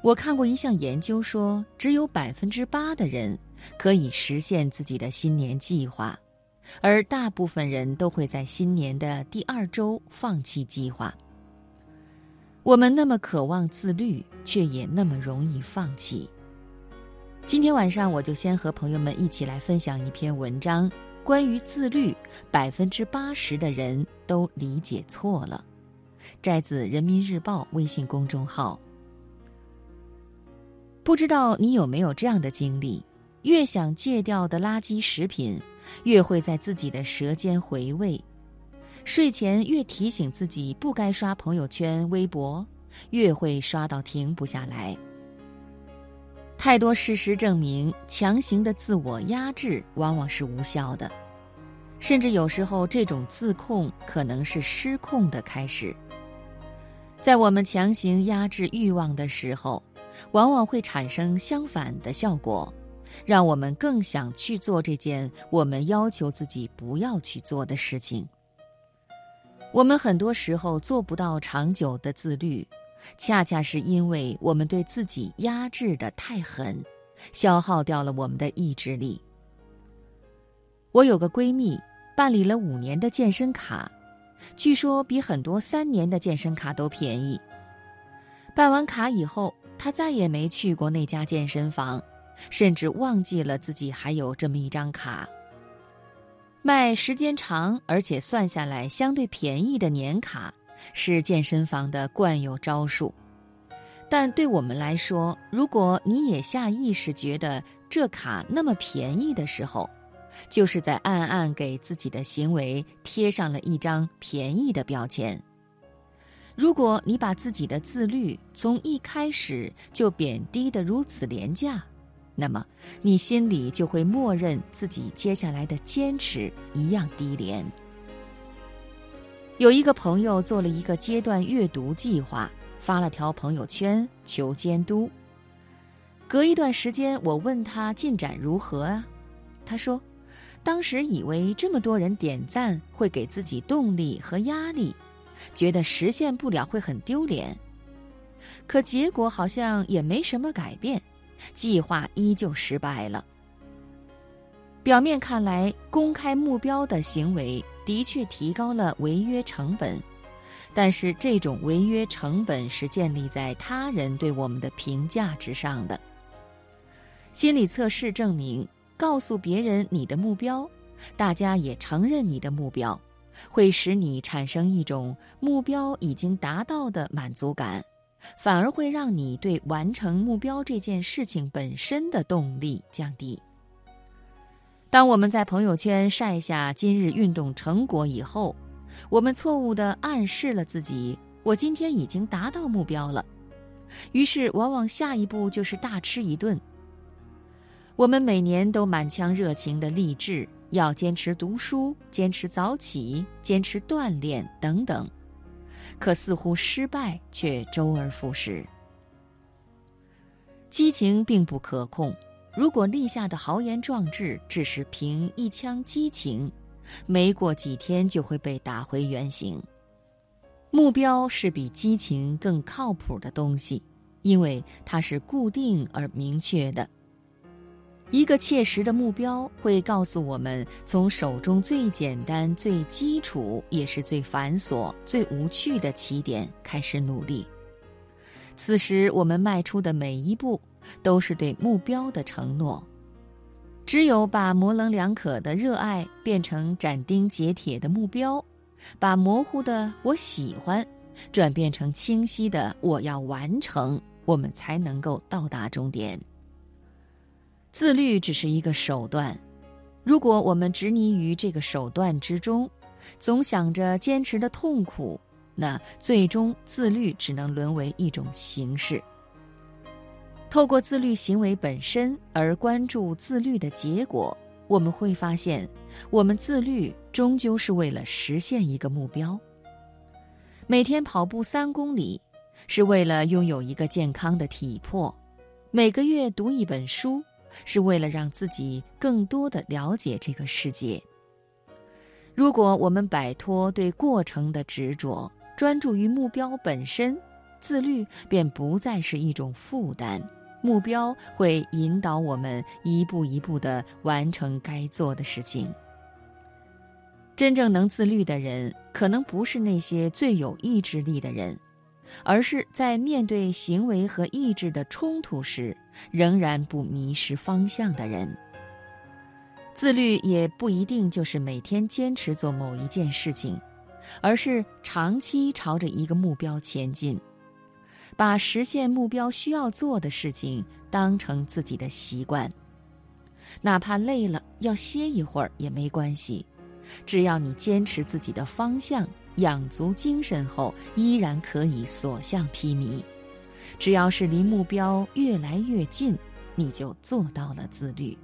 我看过一项研究说，只有百分之八的人可以实现自己的新年计划，而大部分人都会在新年的第二周放弃计划。我们那么渴望自律，却也那么容易放弃。今天晚上，我就先和朋友们一起来分享一篇文章，关于自律，百分之八十的人都理解错了，摘自人民日报微信公众号。不知道你有没有这样的经历：越想戒掉的垃圾食品，越会在自己的舌尖回味；睡前越提醒自己不该刷朋友圈、微博，越会刷到停不下来。太多事实证明，强行的自我压制往往是无效的，甚至有时候这种自控可能是失控的开始。在我们强行压制欲望的时候，往往会产生相反的效果，让我们更想去做这件我们要求自己不要去做的事情。我们很多时候做不到长久的自律，恰恰是因为我们对自己压制的太狠，消耗掉了我们的意志力。我有个闺蜜办理了五年的健身卡，据说比很多三年的健身卡都便宜。办完卡以后。他再也没去过那家健身房，甚至忘记了自己还有这么一张卡。卖时间长而且算下来相对便宜的年卡，是健身房的惯有招数。但对我们来说，如果你也下意识觉得这卡那么便宜的时候，就是在暗暗给自己的行为贴上了一张便宜的标签。如果你把自己的自律从一开始就贬低的如此廉价，那么你心里就会默认自己接下来的坚持一样低廉。有一个朋友做了一个阶段阅读计划，发了条朋友圈求监督。隔一段时间，我问他进展如何啊？他说，当时以为这么多人点赞会给自己动力和压力。觉得实现不了会很丢脸，可结果好像也没什么改变，计划依旧失败了。表面看来，公开目标的行为的确提高了违约成本，但是这种违约成本是建立在他人对我们的评价之上的。心理测试证明，告诉别人你的目标，大家也承认你的目标。会使你产生一种目标已经达到的满足感，反而会让你对完成目标这件事情本身的动力降低。当我们在朋友圈晒下今日运动成果以后，我们错误地暗示了自己：“我今天已经达到目标了。”于是，往往下一步就是大吃一顿。我们每年都满腔热情地励志。要坚持读书，坚持早起，坚持锻炼等等，可似乎失败却周而复始。激情并不可控，如果立下的豪言壮志只是凭一腔激情，没过几天就会被打回原形。目标是比激情更靠谱的东西，因为它是固定而明确的。一个切实的目标会告诉我们，从手中最简单、最基础，也是最繁琐、最无趣的起点开始努力。此时，我们迈出的每一步都是对目标的承诺。只有把模棱两可的热爱变成斩钉截铁的目标，把模糊的“我喜欢”转变成清晰的“我要完成”，我们才能够到达终点。自律只是一个手段，如果我们执泥于这个手段之中，总想着坚持的痛苦，那最终自律只能沦为一种形式。透过自律行为本身而关注自律的结果，我们会发现，我们自律终究是为了实现一个目标。每天跑步三公里，是为了拥有一个健康的体魄；每个月读一本书。是为了让自己更多的了解这个世界。如果我们摆脱对过程的执着，专注于目标本身，自律便不再是一种负担。目标会引导我们一步一步地完成该做的事情。真正能自律的人，可能不是那些最有意志力的人，而是在面对行为和意志的冲突时，仍然不迷失方向的人。自律也不一定就是每天坚持做某一件事情，而是长期朝着一个目标前进。把实现目标需要做的事情当成自己的习惯，哪怕累了要歇一会儿也没关系，只要你坚持自己的方向，养足精神后，依然可以所向披靡。只要是离目标越来越近，你就做到了自律。